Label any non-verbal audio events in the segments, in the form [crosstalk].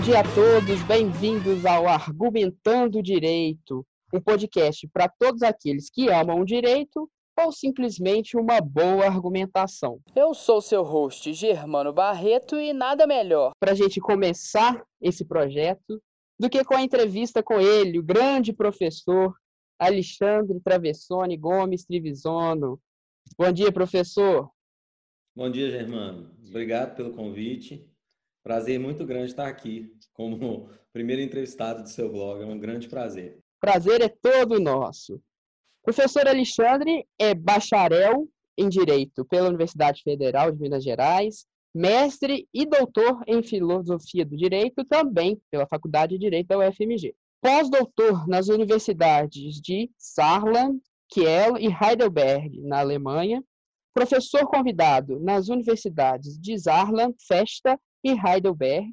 Bom dia a todos, bem-vindos ao Argumentando Direito, um podcast para todos aqueles que amam o direito ou simplesmente uma boa argumentação. Eu sou seu host, Germano Barreto, e nada melhor para a gente começar esse projeto do que com a entrevista com ele, o grande professor Alexandre Travessone Gomes Trivisono. Bom dia, professor. Bom dia, Germano. Obrigado pelo convite. Prazer muito grande estar aqui como [laughs] primeiro entrevistado do seu blog. É um grande prazer. Prazer é todo nosso. Professor Alexandre é bacharel em Direito pela Universidade Federal de Minas Gerais, mestre e doutor em Filosofia do Direito também pela Faculdade de Direito da UFMG pós-doutor nas universidades de Saarland, Kiel e Heidelberg, na Alemanha, professor convidado nas universidades de Saarland, Festa e Heidelberg,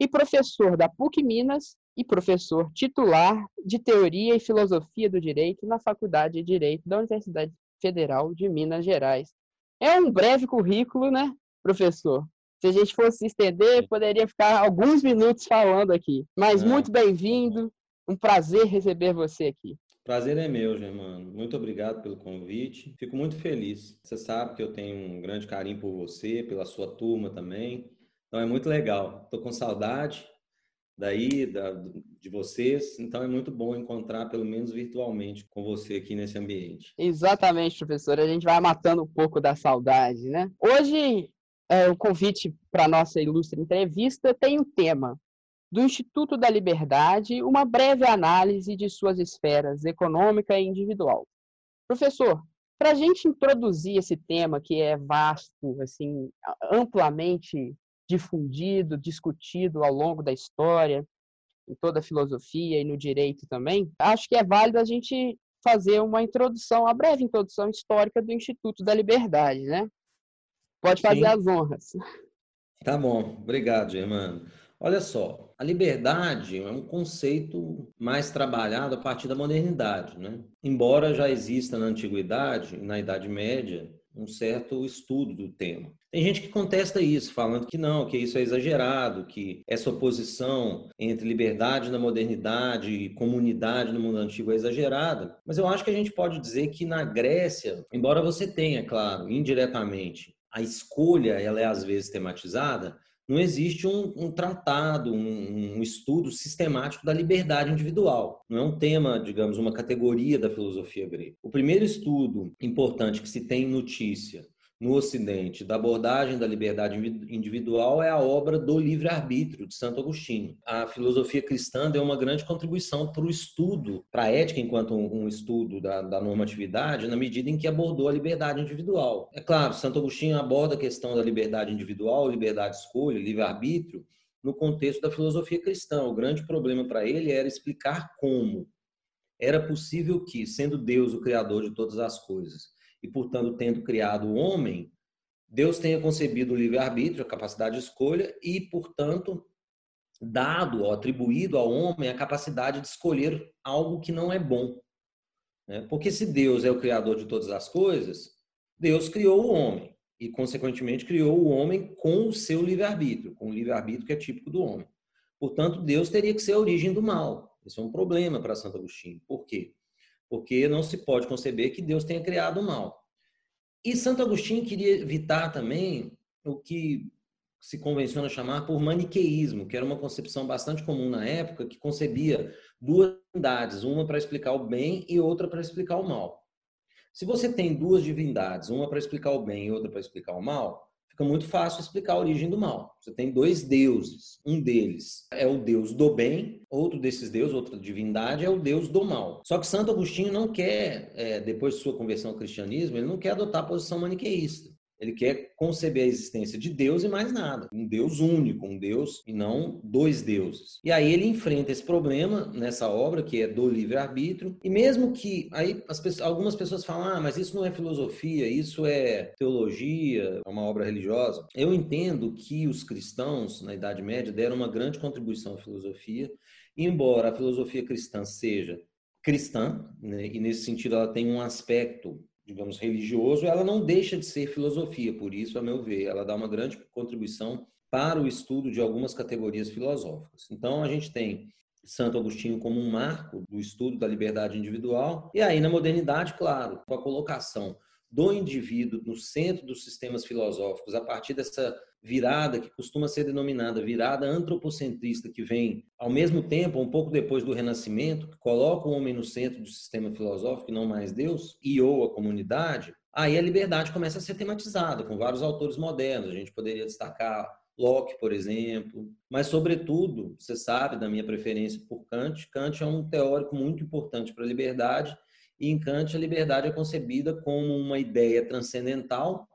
e professor da PUC Minas e professor titular de Teoria e Filosofia do Direito na Faculdade de Direito da Universidade Federal de Minas Gerais. É um breve currículo, né, professor? Se a gente fosse estender, poderia ficar alguns minutos falando aqui. Mas é. muito bem-vindo, um prazer receber você aqui. Prazer é meu, Germano. Muito obrigado pelo convite. Fico muito feliz. Você sabe que eu tenho um grande carinho por você, pela sua turma também. Então é muito legal. Estou com saudade daí, da, de vocês. Então é muito bom encontrar, pelo menos virtualmente, com você aqui nesse ambiente. Exatamente, professor. A gente vai matando um pouco da saudade, né? Hoje, é, o convite para nossa ilustre entrevista tem um tema do Instituto da Liberdade uma breve análise de suas esferas econômica e individual. Professor, para a gente introduzir esse tema que é vasto, assim, amplamente difundido, discutido ao longo da história, em toda a filosofia e no direito também, acho que é válido a gente fazer uma introdução, uma breve introdução histórica do Instituto da Liberdade, né? Pode fazer Sim. as honras. Tá bom, obrigado, Germano. Olha só, a liberdade é um conceito mais trabalhado a partir da modernidade, né? Embora já exista na antiguidade, na Idade Média, um certo estudo do tema. Tem gente que contesta isso, falando que não, que isso é exagerado, que essa oposição entre liberdade na modernidade e comunidade no mundo antigo é exagerada. Mas eu acho que a gente pode dizer que na Grécia, embora você tenha, claro, indiretamente, a escolha ela é às vezes tematizada, não existe um, um tratado, um, um, estudo sistemático da liberdade individual. Não é um tema, digamos, uma categoria da filosofia grega. O primeiro estudo importante que se tem notícia no Ocidente da abordagem da liberdade individual é a obra do livre-arbítrio de Santo Agostinho. A filosofia cristã deu uma grande contribuição para o estudo, para a ética enquanto um, estudo da, da, normatividade, na medida em que abordou a liberdade individual. É claro, Santo Agostinho aborda a questão da liberdade individual, liberdade de escolha, livre-arbítrio, no contexto da filosofia cristã. O grande problema para ele era explicar como era possível que, sendo Deus o criador de todas as coisas, e, portanto, tendo criado o homem, Deus tenha concebido o livre-arbítrio, a capacidade de escolha, e, portanto, dado ou atribuído ao homem a capacidade de escolher algo que não é bom. Né? Porque se Deus é o criador de todas as coisas, Deus criou o homem e, consequentemente, criou o homem com o seu livre-arbítrio, com o livre-arbítrio que é típico do homem. Portanto, Deus teria que ser a origem do mal. Isso é um problema para Santo Agostinho. Por quê? Porque não se pode conceber que Deus tenha criado o mal. E Santo Agostinho queria evitar também o que se convenciona chamar por maniqueísmo, que era uma concepção bastante comum na época, que concebia duas divindades, uma para explicar o bem e outra para explicar o mal. Se você tem duas divindades, uma para explicar o bem e outra para explicar o mal, fica muito fácil explicar a origem do mal. Você tem dois deuses. Um deles é o deus do bem, outro desses deuses, outra divindade, é o deus do mal. Só que Santo Agostinho não quer, é, depois de sua conversão ao cristianismo, ele não quer adotar a posição maniqueísta. Ele quer conceber a existência de Deus e mais nada. Um Deus único, um Deus e não dois deuses. E aí ele enfrenta esse problema nessa obra, que é do livre-arbítrio. E mesmo que aí pessoas, algumas pessoas falam, ah, mas isso não é filosofia, isso é teologia, é uma obra religiosa. Eu entendo que os cristãos, na Idade Média, deram uma grande contribuição à filosofia, embora a filosofia cristã seja cristã, né, e nesse sentido ela tem um aspecto digamos, religioso, ela não deixa de ser filosofia. Por isso, a meu ver, ela dá uma grande contribuição para o estudo de algumas categorias filosóficas. Então, a gente tem Santo Agostinho como um marco do estudo da liberdade individual, e aí na modernidade, claro, com a colocação do indivíduo no centro dos sistemas filosóficos, a partir dessa virada que costuma ser denominada virada antropocentrista, que vem ao mesmo tempo, um pouco depois do Renascimento, que coloca o homem no centro do sistema filosófico e não mais Deus, e ou a comunidade, aí a liberdade começa a ser tematizada com vários autores modernos. A gente poderia destacar Locke, por exemplo, mas sobretudo, você sabe da minha preferência por Kant. Kant é um teórico muito importante para a liberdade e em Kant a liberdade é concebida como uma ideia transcendental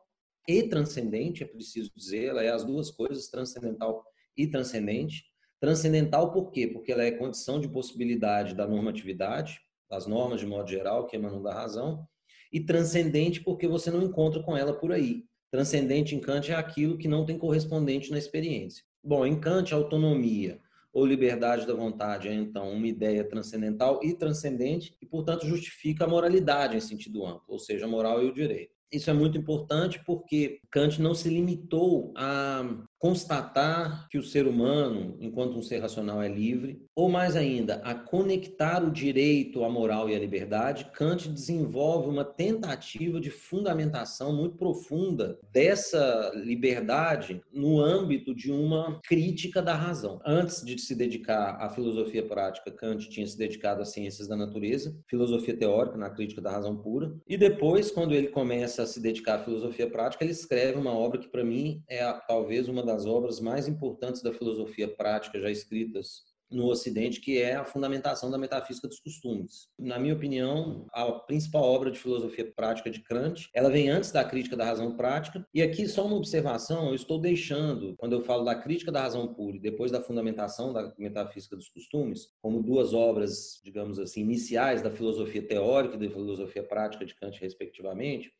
e transcendente, é preciso dizer, ela é as duas coisas, transcendental e transcendente. Transcendental por quê? Porque ela é condição de possibilidade da normatividade, das normas de modo geral, que emanam da razão, e transcendente porque você não encontra com ela por aí. Transcendente em Kant é aquilo que não tem correspondente na experiência. Bom, em Kant, autonomia ou liberdade da vontade é então uma ideia transcendental e transcendente e, portanto, justifica a moralidade em sentido amplo, ou seja, a moral e o direito. Isso é muito importante porque Kant não se limitou a constatar que o ser humano, enquanto um ser racional, é livre, ou mais ainda, a conectar o direito, a moral e a liberdade, Kant desenvolve uma tentativa de fundamentação muito profunda dessa liberdade no âmbito de uma crítica da razão. Antes de se dedicar à filosofia prática, Kant tinha se dedicado às ciências da natureza, filosofia teórica na crítica da razão pura, e depois, quando ele começa a se dedicar à filosofia prática, ele escreve uma obra que para mim é talvez uma das das obras mais importantes da filosofia prática já escritas no Ocidente, que é a fundamentação da metafísica dos costumes. Na minha opinião, a principal obra de filosofia prática de Kant, ela vem antes da crítica da razão prática. E aqui só uma observação, eu estou deixando, quando eu falo da crítica da razão pura e depois da fundamentação da metafísica dos costumes, como duas obras, digamos assim, iniciais da filosofia teórica e da filosofia prática de Kant, respectivamente,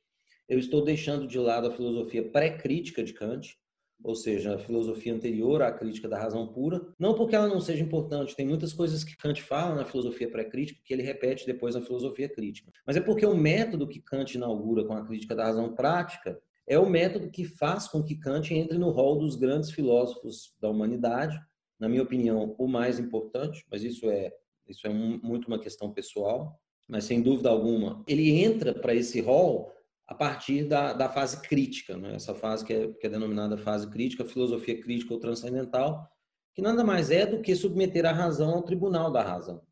eu estou deixando de lado a filosofia pré-crítica de Kant, ou seja, a filosofia anterior à crítica da razão pura, não porque ela não seja importante, tem muitas coisas que Kant fala na filosofia pré-crítica que ele repete depois na filosofia crítica, mas é porque o método que Kant inaugura com a crítica da razão prática é o método que faz com que Kant entre no rol dos grandes filósofos da humanidade, na minha opinião, o mais importante, mas isso é isso é muito uma questão pessoal, mas sem dúvida alguma, ele entra para esse rol a partir da, da fase crítica, né? essa fase que é, que é denominada fase crítica, filosofia crítica ou transcendental, que nada mais é do que submeter a razão ao tribunal da razão.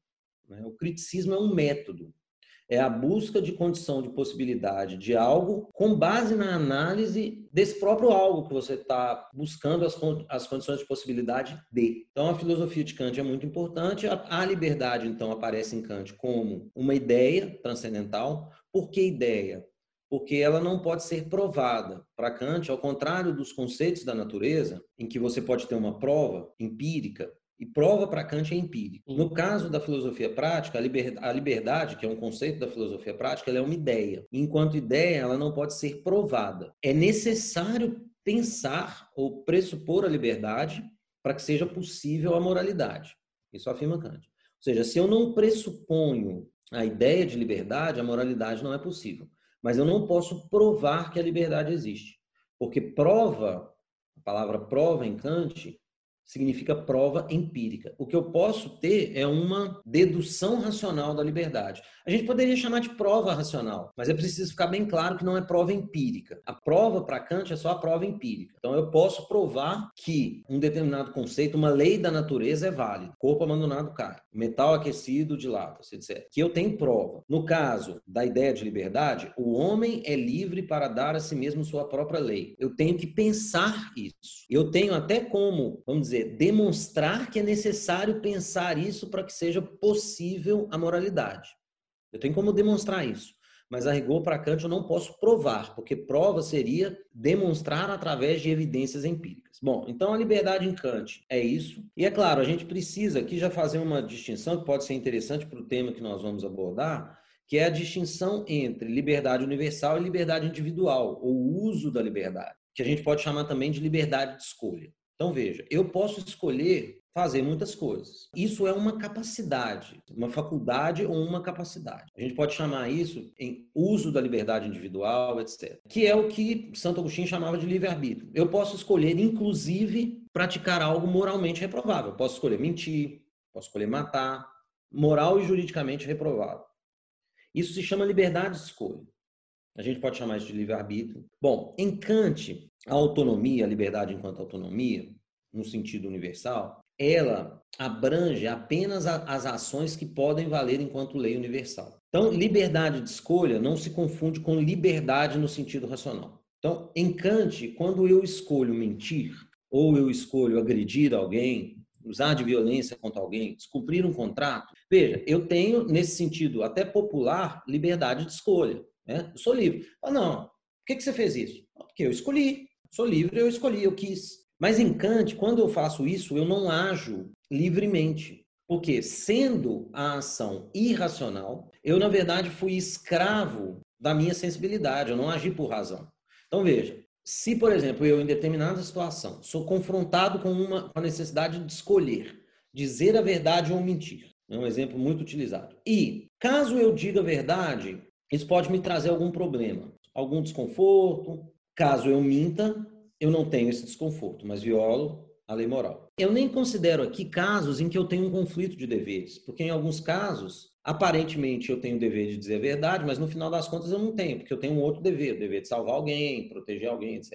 Né? O criticismo é um método, é a busca de condição de possibilidade de algo com base na análise desse próprio algo que você está buscando as, as condições de possibilidade de. Então, a filosofia de Kant é muito importante. A, a liberdade, então, aparece em Kant como uma ideia transcendental. Por que ideia? Porque ela não pode ser provada. Para Kant, ao contrário dos conceitos da natureza, em que você pode ter uma prova empírica, e prova para Kant é empírica. No caso da filosofia prática, a liberdade, que é um conceito da filosofia prática, ela é uma ideia. Enquanto ideia, ela não pode ser provada. É necessário pensar ou pressupor a liberdade para que seja possível a moralidade. Isso afirma Kant. Ou seja, se eu não pressuponho a ideia de liberdade, a moralidade não é possível. Mas eu não posso provar que a liberdade existe. Porque prova, a palavra prova em Kant, significa prova empírica. O que eu posso ter é uma dedução racional da liberdade. A gente poderia chamar de prova racional, mas é preciso ficar bem claro que não é prova empírica. A prova para Kant é só a prova empírica. Então eu posso provar que um determinado conceito, uma lei da natureza é válida. Corpo abandonado cai, metal aquecido dilata-se, etc. Que eu tenho prova. No caso da ideia de liberdade, o homem é livre para dar a si mesmo sua própria lei. Eu tenho que pensar isso. Eu tenho até como, vamos dizer, demonstrar que é necessário pensar isso para que seja possível a moralidade. Eu tenho como demonstrar isso. Mas a rigor para Kant eu não posso provar, porque prova seria demonstrar através de evidências empíricas. Bom, então a liberdade em Kant é isso. E é claro, a gente precisa aqui já fazer uma distinção que pode ser interessante para o tema que nós vamos abordar, que é a distinção entre liberdade universal e liberdade individual, ou uso da liberdade, que a gente pode chamar também de liberdade de escolha. Então, veja, eu posso escolher fazer muitas coisas. Isso é uma capacidade, uma faculdade ou uma capacidade. A gente pode chamar isso em uso da liberdade individual, etc. Que é o que Santo Agostinho chamava de livre-arbítrio. Eu posso escolher, inclusive, praticar algo moralmente reprovável. posso escolher mentir, posso escolher matar, moral e juridicamente reprovável. Isso se chama liberdade de escolha. A gente pode chamar isso de livre-arbítrio. Bom, em Kant, a autonomia, a liberdade enquanto autonomia, no sentido universal, ela abrange apenas as ações que podem valer enquanto lei universal. Então, liberdade de escolha não se confunde com liberdade no sentido racional. Então, em Kant, quando eu escolho mentir, ou eu escolho agredir alguém, usar de violência contra alguém, descumprir um contrato, veja, eu tenho, nesse sentido até popular, liberdade de escolha. Né? Eu sou livre. Ah, não, por que, que você fez isso? Porque eu escolhi. Sou livre, eu escolhi, eu quis. Mas em Kant, quando eu faço isso, eu não ajo livremente. Porque, sendo a ação irracional, eu, na verdade, fui escravo da minha sensibilidade, eu não agi por razão. Então, veja, se, por exemplo, eu, em determinada situação, sou confrontado com, uma, com a necessidade de escolher, dizer a verdade ou mentir, é um exemplo muito utilizado. E, caso eu diga a verdade, isso pode me trazer algum problema, algum desconforto. Caso eu minta, eu não tenho esse desconforto, mas violo a lei moral. Eu nem considero aqui casos em que eu tenho um conflito de deveres, porque em alguns casos, aparentemente eu tenho o dever de dizer a verdade, mas no final das contas eu não tenho, porque eu tenho um outro dever, o dever de salvar alguém, proteger alguém, etc.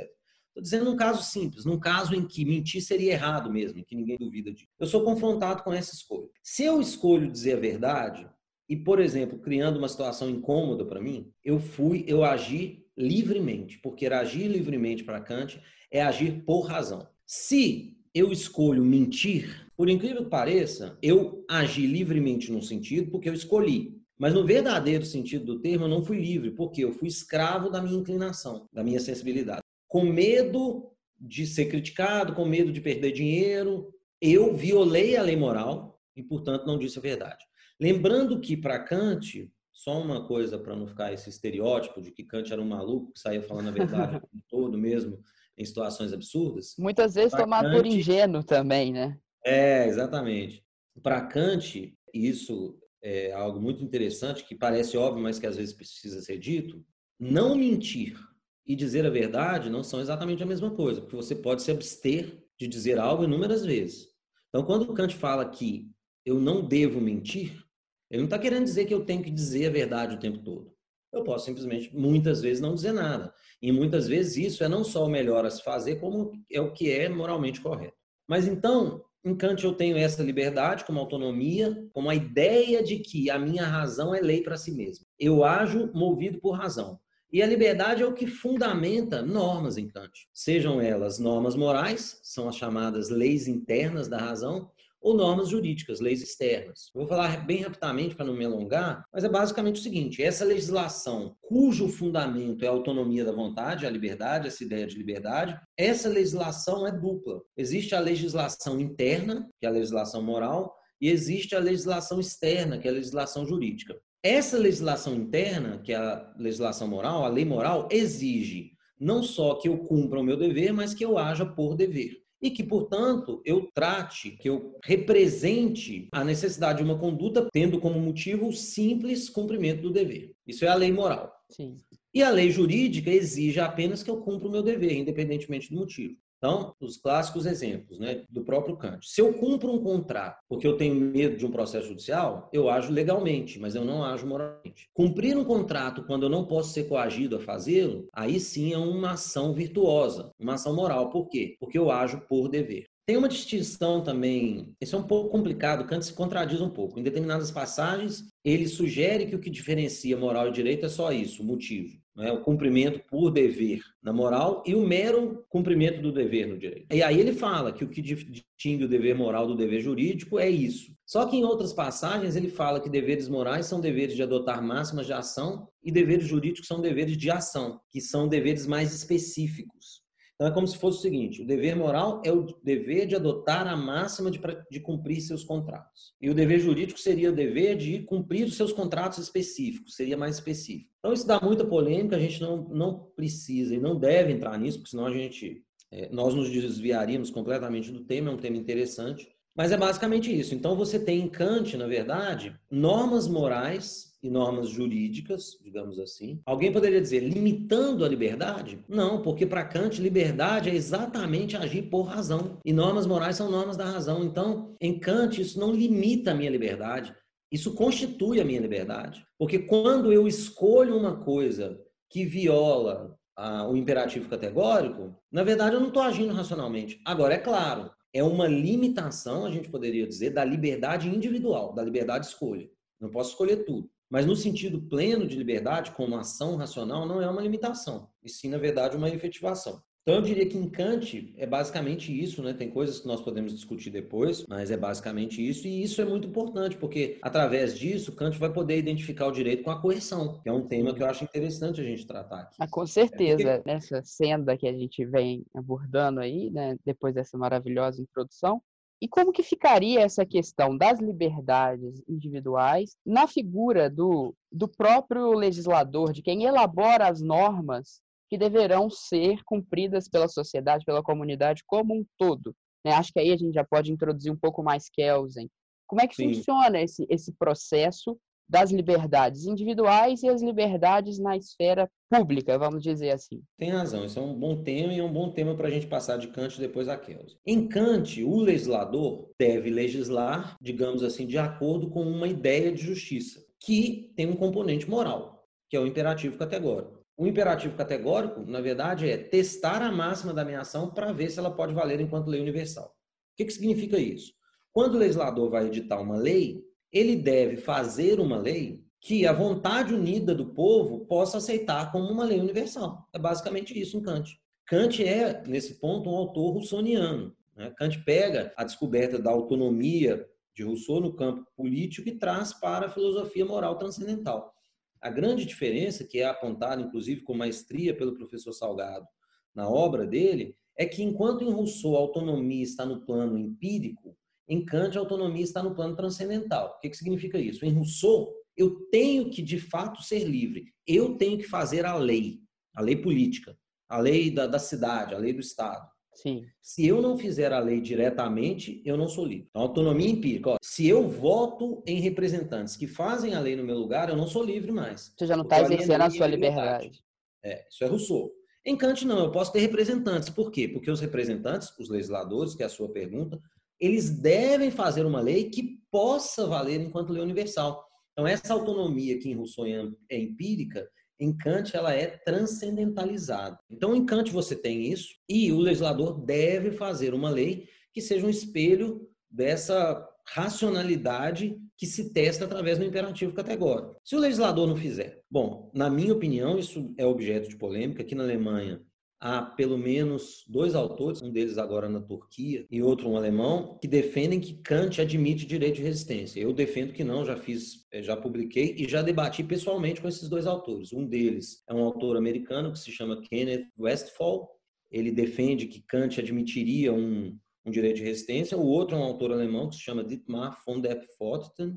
Estou dizendo um caso simples, num caso em que mentir seria errado mesmo, que ninguém duvida disso. Eu sou confrontado com essa escolha. Se eu escolho dizer a verdade, e, por exemplo, criando uma situação incômoda para mim, eu fui, eu agi livremente, porque agir livremente para Kant é agir por razão. Se eu escolho mentir, por incrível que pareça, eu agi livremente num sentido porque eu escolhi. Mas no verdadeiro sentido do termo, eu não fui livre, porque eu fui escravo da minha inclinação, da minha sensibilidade. Com medo de ser criticado, com medo de perder dinheiro, eu violei a lei moral e, portanto, não disse a verdade. Lembrando que, para Kant, só uma coisa para não ficar esse estereótipo de que Kant era um maluco que saía falando a verdade todo mesmo, em situações absurdas. Muitas vezes tomado Kant, por ingênuo também, né? É, exatamente. Para Kant, isso é algo muito interessante, que parece óbvio, mas que às vezes precisa ser dito. Não mentir e dizer a verdade não são exatamente a mesma coisa, porque você pode se abster de dizer algo inúmeras vezes. Então, quando Kant fala que eu não devo mentir, ele não está querendo dizer que eu tenho que dizer a verdade o tempo todo. Eu posso simplesmente, muitas vezes, não dizer nada. E muitas vezes isso é não só o melhor a se fazer, como é o que é moralmente correto. Mas então, em Kant eu tenho essa liberdade como autonomia, como a ideia de que a minha razão é lei para si mesma. Eu ajo movido por razão. E a liberdade é o que fundamenta normas em Kant. Sejam elas normas morais, são as chamadas leis internas da razão, ou normas jurídicas, leis externas. vou falar bem rapidamente para não me alongar, mas é basicamente o seguinte: essa legislação cujo fundamento é a autonomia da vontade, a liberdade, essa ideia de liberdade, essa legislação é dupla. Existe a legislação interna, que é a legislação moral, e existe a legislação externa, que é a legislação jurídica. Essa legislação interna, que é a legislação moral, a lei moral, exige não só que eu cumpra o meu dever, mas que eu haja por dever e que, portanto, eu trate, que eu represente a necessidade de uma conduta tendo como motivo o simples cumprimento do dever. Isso é a lei moral. Sim. E a lei jurídica exige apenas que eu cumpra o meu dever, independentemente do motivo. Então, os clássicos exemplos né, do próprio Kant. Se eu cumpro um contrato porque eu tenho medo de um processo judicial, eu ajo legalmente, mas eu não ajo moralmente. Cumprir um contrato quando eu não posso ser coagido a fazê-lo, aí sim é uma ação virtuosa, uma ação moral. Por quê? Porque eu ajo por dever. Tem uma distinção também, isso é um pouco complicado, Kant se contradiz um pouco. Em determinadas passagens, ele sugere que o que diferencia moral e direito é só isso, o motivo né, o cumprimento por dever na moral e o mero cumprimento do dever no direito. E aí ele fala que o que distingue o dever moral do dever jurídico é isso. Só que em outras passagens ele fala que deveres morais são deveres de adotar máximas de ação e deveres jurídicos são deveres de ação, que são deveres mais específicos. Então é como se fosse o seguinte: o dever moral é o dever de adotar a máxima de, de cumprir seus contratos. E o dever jurídico seria o dever de cumprir os seus contratos específicos, seria mais específico. Então isso dá muita polêmica, a gente não, não precisa e não deve entrar nisso, porque senão a gente. É, nós nos desviaríamos completamente do tema, é um tema interessante, Mas é basicamente isso. Então você tem em Kant, na verdade, normas morais e normas jurídicas, digamos assim. Alguém poderia dizer limitando a liberdade? Não, porque para Kant liberdade é exatamente agir por razão. E normas morais são normas da razão. Então, em Kant isso não limita a minha liberdade, isso constitui a minha liberdade. Porque quando eu escolho uma coisa que viola ah, o imperativo categórico, na verdade eu não estou agindo racionalmente. Agora, é claro, é uma limitação, a gente poderia dizer, da liberdade individual, da liberdade de escolha. Não posso escolher tudo. Mas no sentido pleno de liberdade, como ação racional, não é uma limitação, e sim, na verdade, uma efetivação. Então, eu diria que em Kant é basicamente isso, né? Tem coisas que nós podemos discutir depois, mas é basicamente isso, e isso é muito importante, porque através disso, Kant vai poder identificar o direito com a coerção, que é um tema que eu acho interessante a gente tratar aqui. Ah, com certeza, é porque... nessa senda que a gente vem abordando aí, né, depois dessa maravilhosa introdução, e como que ficaria essa questão das liberdades individuais na figura do, do próprio legislador, de quem elabora as normas que deverão ser cumpridas pela sociedade, pela comunidade como um todo. Né? Acho que aí a gente já pode introduzir um pouco mais Kelsen. Como é que Sim. funciona esse, esse processo das liberdades individuais e as liberdades na esfera pública, vamos dizer assim. Tem razão, isso é um bom tema e é um bom tema para a gente passar de Kant depois a Kelsen. Em Kant, o legislador deve legislar, digamos assim, de acordo com uma ideia de justiça, que tem um componente moral, que é o imperativo categórico. O imperativo categórico, na verdade, é testar a máxima da minha ação para ver se ela pode valer enquanto lei universal. O que, que significa isso? Quando o legislador vai editar uma lei, ele deve fazer uma lei que a vontade unida do povo possa aceitar como uma lei universal. É basicamente isso em Kant. Kant é, nesse ponto, um autor russoniano. Né? Kant pega a descoberta da autonomia de Rousseau no campo político e traz para a filosofia moral transcendental. A grande diferença, que é apontada inclusive com maestria pelo professor Salgado na obra dele, é que enquanto em Rousseau a autonomia está no plano empírico, em Kant a autonomia está no plano transcendental. O que, que significa isso? Em Rousseau, eu tenho que de fato ser livre. Eu tenho que fazer a lei, a lei política, a lei da, da cidade, a lei do Estado. Sim. Se eu não fizer a lei diretamente, eu não sou livre. Então, autonomia empírica. Ó, se eu voto em representantes que fazem a lei no meu lugar, eu não sou livre mais. Você já não está exercendo a sua liberdade. É, isso é Rousseau. Em Kant, não, eu posso ter representantes. Por quê? Porque os representantes, os legisladores, que é a sua pergunta, eles devem fazer uma lei que possa valer enquanto lei universal. Então, essa autonomia que em Rousseau é empírica, em Kant ela é transcendentalizada. Então, em Kant você tem isso, e o legislador deve fazer uma lei que seja um espelho dessa racionalidade que se testa através do imperativo categórico. Se o legislador não fizer, bom, na minha opinião, isso é objeto de polêmica. Aqui na Alemanha, há pelo menos dois autores, um deles agora na Turquia e outro um alemão, que defendem que Kant admite direito de resistência. Eu defendo que não, já fiz, eh, já publiquei e já debati pessoalmente com esses dois autores. Um deles é um autor americano que se chama Kenneth Westphal. Ele defende que Kant admitiria um, um direito de resistência. O outro é um autor alemão que se chama Dietmar von der Pfoten,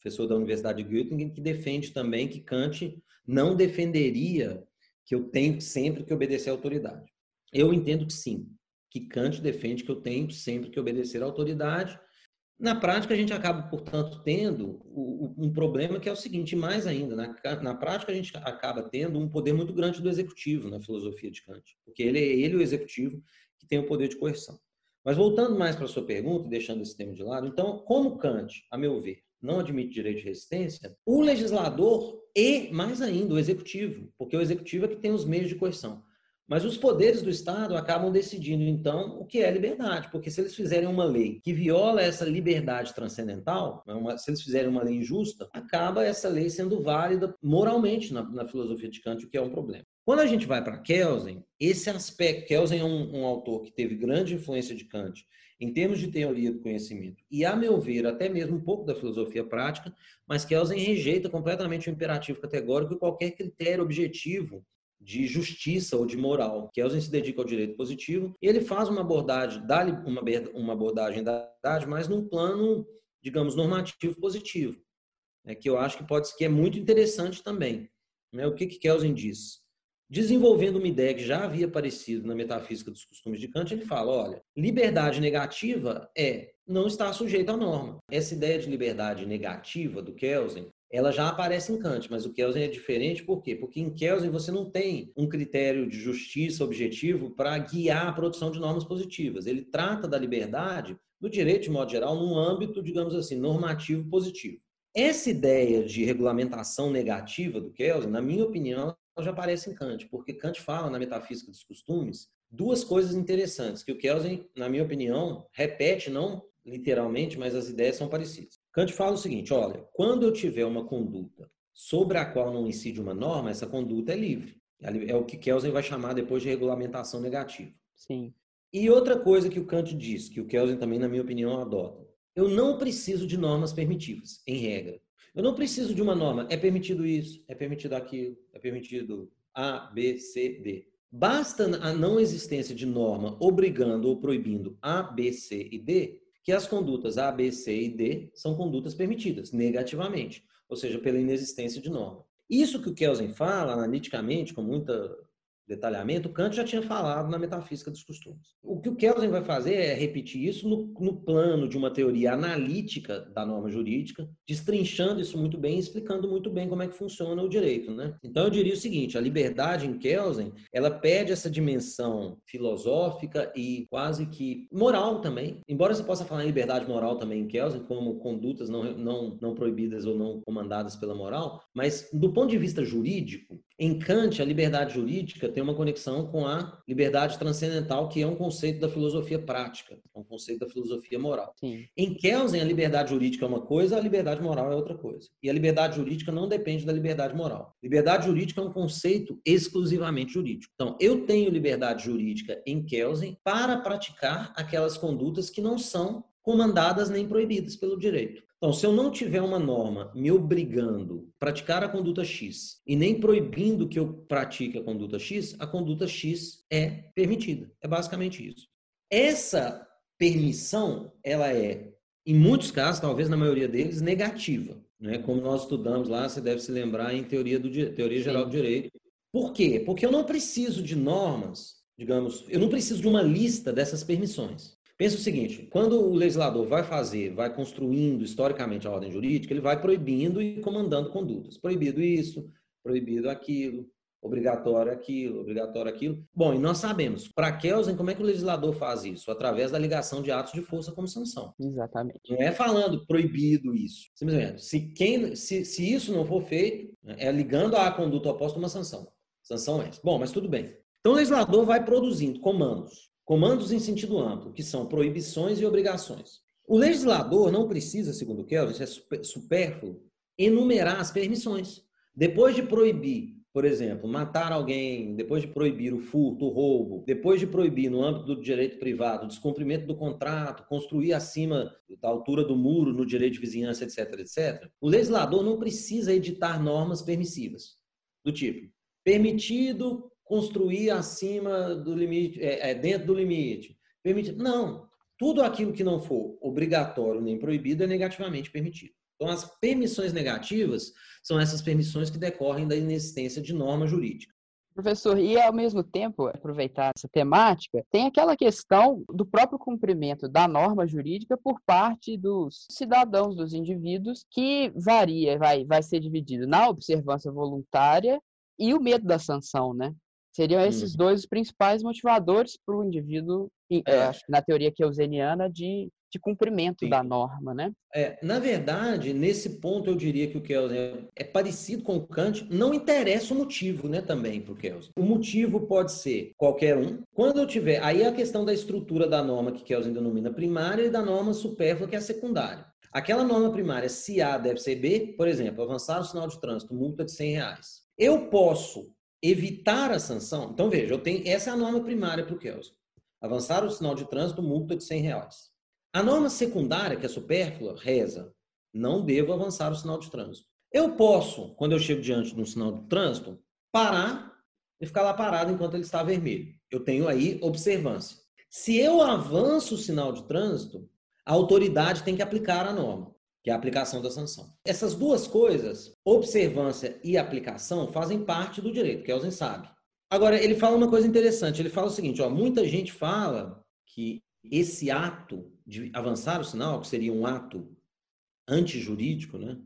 professor da Universidade de Göttingen, que defende também que Kant não defenderia que eu tenho sempre que obedecer à autoridade. Eu entendo que sim, que Kant defende que eu tenho sempre que obedecer à autoridade. Na prática, a gente acaba, portanto, tendo um problema que é o seguinte, mais ainda, na, prática a gente acaba tendo um poder muito grande do executivo na filosofia de Kant, porque ele é ele o executivo que tem o poder de coerção. Mas voltando mais para a sua pergunta, deixando esse tema de lado, então, como Kant, a meu ver, não admite direito de resistência, o legislador e, mais ainda, o executivo, porque o executivo é que tem os meios de coerção. Mas os poderes do Estado acabam decidindo, então, o que é liberdade, porque se eles fizerem uma lei que viola essa liberdade transcendental, né, uma, se eles fizerem uma lei injusta, acaba essa lei sendo válida moralmente na, na filosofia de Kant, o que é um problema. Quando a gente vai para Kelsen, esse aspecto, Kelsen é um, um autor que teve grande influência de Kant em termos de teoria do conhecimento, e a meu ver, até mesmo um pouco da filosofia prática, mas Kelsen rejeita completamente o imperativo categórico e qualquer critério objetivo de justiça ou de moral. Kelsen se dedica ao direito positivo e ele faz uma abordagem, dá uma, uma abordagem da verdade, mas num plano, digamos, normativo positivo, né, que eu acho que pode que é muito interessante também. Né? O que, que Kelsen diz? Desenvolvendo uma ideia que já havia aparecido na metafísica dos costumes de Kant, ele fala: olha, liberdade negativa é não estar sujeito à norma. Essa ideia de liberdade negativa do Kelsen, ela já aparece em Kant, mas o Kelsen é diferente por quê? Porque em Kelsen você não tem um critério de justiça objetivo para guiar a produção de normas positivas. Ele trata da liberdade, do direito de modo geral, num âmbito, digamos assim, normativo positivo. Essa ideia de regulamentação negativa do Kelsen, na minha opinião, já aparece em Kant, porque Kant fala na metafísica dos costumes duas coisas interessantes que o Kelsen, na minha opinião, repete não literalmente, mas as ideias são parecidas. Kant fala o seguinte: olha, quando eu tiver uma conduta sobre a qual não incide uma norma, essa conduta é livre. É o que Kelsen vai chamar depois de regulamentação negativa. Sim. E outra coisa que o Kant diz, que o Kelsen também, na minha opinião, adota. Eu não preciso de normas permitivas, em regra. Eu não preciso de uma norma. É permitido isso, é permitido aquilo, é permitido A, B, C, D. Basta a não existência de norma obrigando ou proibindo A, B, C e D, que as condutas A, B, C e D são condutas permitidas, negativamente, ou seja, pela inexistência de norma. Isso que o Kelsen fala, analiticamente, com muita detalhamento, Kant já tinha falado na metafísica dos costumes. O que o Kelsen vai fazer é repetir isso no, no, plano de uma teoria analítica da norma jurídica, destrinchando isso muito bem, explicando muito bem como é que funciona o direito, né? Então eu diria o seguinte, a liberdade em Kelsen, ela pede essa dimensão filosófica e quase que moral também. Embora você possa falar em liberdade moral também em Kelsen, como condutas não, não, não proibidas ou não comandadas pela moral, mas do ponto de vista jurídico, em Kant, a liberdade jurídica tem uma conexão com a liberdade transcendental, que é um conceito da filosofia prática, é um conceito da filosofia moral. Sim. Em Kelsen, a liberdade jurídica é uma coisa, a liberdade moral é outra coisa. E a liberdade jurídica não depende da liberdade moral. Liberdade jurídica é um conceito exclusivamente jurídico. Então, eu tenho liberdade jurídica em Kelsen para praticar aquelas condutas que não são comandadas nem proibidas pelo direito. Então, se eu não tiver uma norma me obrigando a praticar a conduta X e nem proibindo que eu pratique a conduta X, a conduta X é permitida. É basicamente isso. Essa permissão, ela é, em muitos casos, talvez na maioria deles, negativa. Né? Como nós estudamos lá, você deve se lembrar em teoria, do, teoria geral do direito. Por quê? Porque eu não preciso de normas, digamos, eu não preciso de uma lista dessas permissões. Pensa o seguinte: quando o legislador vai fazer, vai construindo historicamente a ordem jurídica, ele vai proibindo e comandando condutas. Proibido isso, proibido aquilo, obrigatório aquilo, obrigatório aquilo. Bom, e nós sabemos, para Kelsen, como é que o legislador faz isso? Através da ligação de atos de força como sanção. Exatamente. Não é falando proibido isso. Simplesmente, se, quem, se, se isso não for feito, é ligando à conduta oposta uma sanção. Sanção é. Bom, mas tudo bem. Então o legislador vai produzindo comandos Comandos em sentido amplo, que são proibições e obrigações. O legislador não precisa, segundo Kelvin, isso é supérfluo, enumerar as permissões. Depois de proibir, por exemplo, matar alguém, depois de proibir o furto, o roubo, depois de proibir, no âmbito do direito privado, o descumprimento do contrato, construir acima da altura do muro no direito de vizinhança, etc., etc., o legislador não precisa editar normas permissivas, do tipo, permitido construir acima do limite, é, é, dentro do limite. Permitido. Não. Tudo aquilo que não for obrigatório nem proibido é negativamente permitido. Então, as permissões negativas são essas permissões que decorrem da inexistência de norma jurídica. Professor, e ao mesmo tempo, aproveitar essa temática, tem aquela questão do próprio cumprimento da norma jurídica por parte dos cidadãos, dos indivíduos, que varia, vai, vai ser dividido na observância voluntária e o medo da sanção, né? Seriam esses hum. dois os principais motivadores para o indivíduo, é. acho que na teoria keuseniana, de, de cumprimento Sim. da norma, né? É, na verdade, nesse ponto eu diria que o Kelsen é parecido com o Kant, não interessa o motivo, né, também para o Kelsen. O motivo pode ser qualquer um. Quando eu tiver, aí é a questão da estrutura da norma que Kelsen denomina primária e da norma supérflua que é a secundária. Aquela norma primária, se A deve ser B, por exemplo, avançar o sinal de trânsito, multa de 100 reais. Eu posso evitar a sanção. Então, veja, eu tenho essa é a norma primária para o Kelsen. Avançar o sinal de trânsito, multa de 100 reais. A norma secundária, que é supérflua, reza, não devo avançar o sinal de trânsito. Eu posso, quando eu chego diante de um sinal de trânsito, parar e ficar lá parado enquanto ele está vermelho. Eu tenho aí observância. Se eu avanço o sinal de trânsito, a autoridade tem que aplicar a norma que é a aplicação da sanção. Essas duas coisas, observância e aplicação, fazem parte do direito, que Kelsen sabe. Agora, ele fala uma coisa interessante. Ele fala o seguinte, ó, muita gente fala que esse ato de avançar o sinal, que seria um ato antijurídico, né?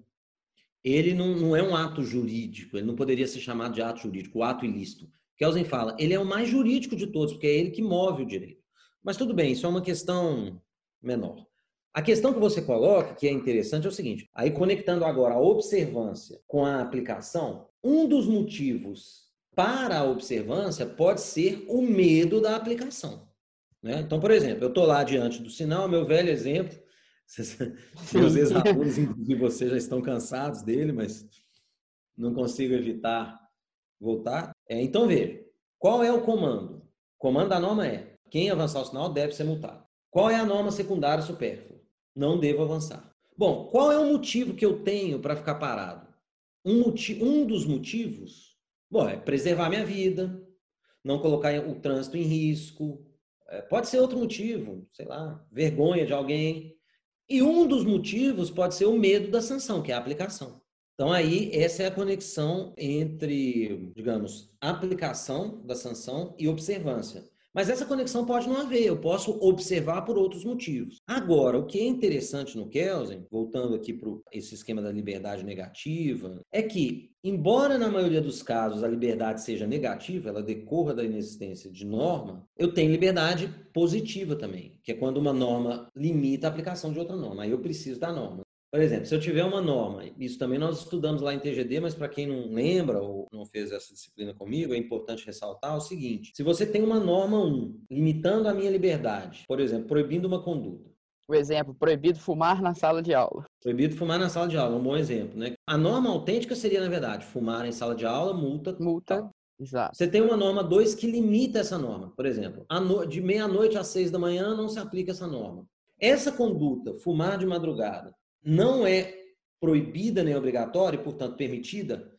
Ele não, não é um ato jurídico, ele não poderia ser chamado de ato jurídico, o ato ilícito. Kelsen fala, ele é o mais jurídico de todos, porque é ele que move o direito. Mas tudo bem, isso é uma questão menor. A questão que você coloca, que é interessante, é o seguinte: aí conectando agora a observância com a aplicação, um dos motivos para a observância pode ser o medo da aplicação. Né? Então, por exemplo, eu estou lá diante do sinal, meu velho exemplo, [laughs] meus ex-alunos, inclusive vocês já estão cansados dele, mas não consigo evitar voltar. É, então, veja, qual é o comando? O comando da norma é quem avançar o sinal deve ser multado. Qual é a norma secundária supérflua? Não devo avançar. Bom, qual é o motivo que eu tenho para ficar parado? Um, motivo, um dos motivos, bom, é preservar minha vida, não colocar o trânsito em risco. É, pode ser outro motivo, sei lá, vergonha de alguém. E um dos motivos pode ser o medo da sanção, que é a aplicação. Então, aí, essa é a conexão entre, digamos, aplicação da sanção e observância. Mas essa conexão pode não haver, eu posso observar por outros motivos. Agora, o que é interessante no Kelsen, voltando aqui para esse esquema da liberdade negativa, é que, embora na maioria dos casos a liberdade seja negativa, ela decorra da inexistência de norma, eu tenho liberdade positiva também, que é quando uma norma limita a aplicação de outra norma. Aí eu preciso da norma. Por exemplo, se eu tiver uma norma, isso também nós estudamos lá em TGD, mas para quem não lembra ou não fez essa disciplina comigo, é importante ressaltar o seguinte: se você tem uma norma 1 limitando a minha liberdade, por exemplo, proibindo uma conduta. O exemplo, proibido fumar na sala de aula. Proibido fumar na sala de aula, um bom exemplo, né? A norma autêntica seria, na verdade, fumar em sala de aula, multa. Multa. Tal. Exato. Você tem uma norma 2 que limita essa norma. Por exemplo, de meia-noite às seis da manhã não se aplica essa norma. Essa conduta, fumar de madrugada, não é proibida nem obrigatória e, portanto, permitida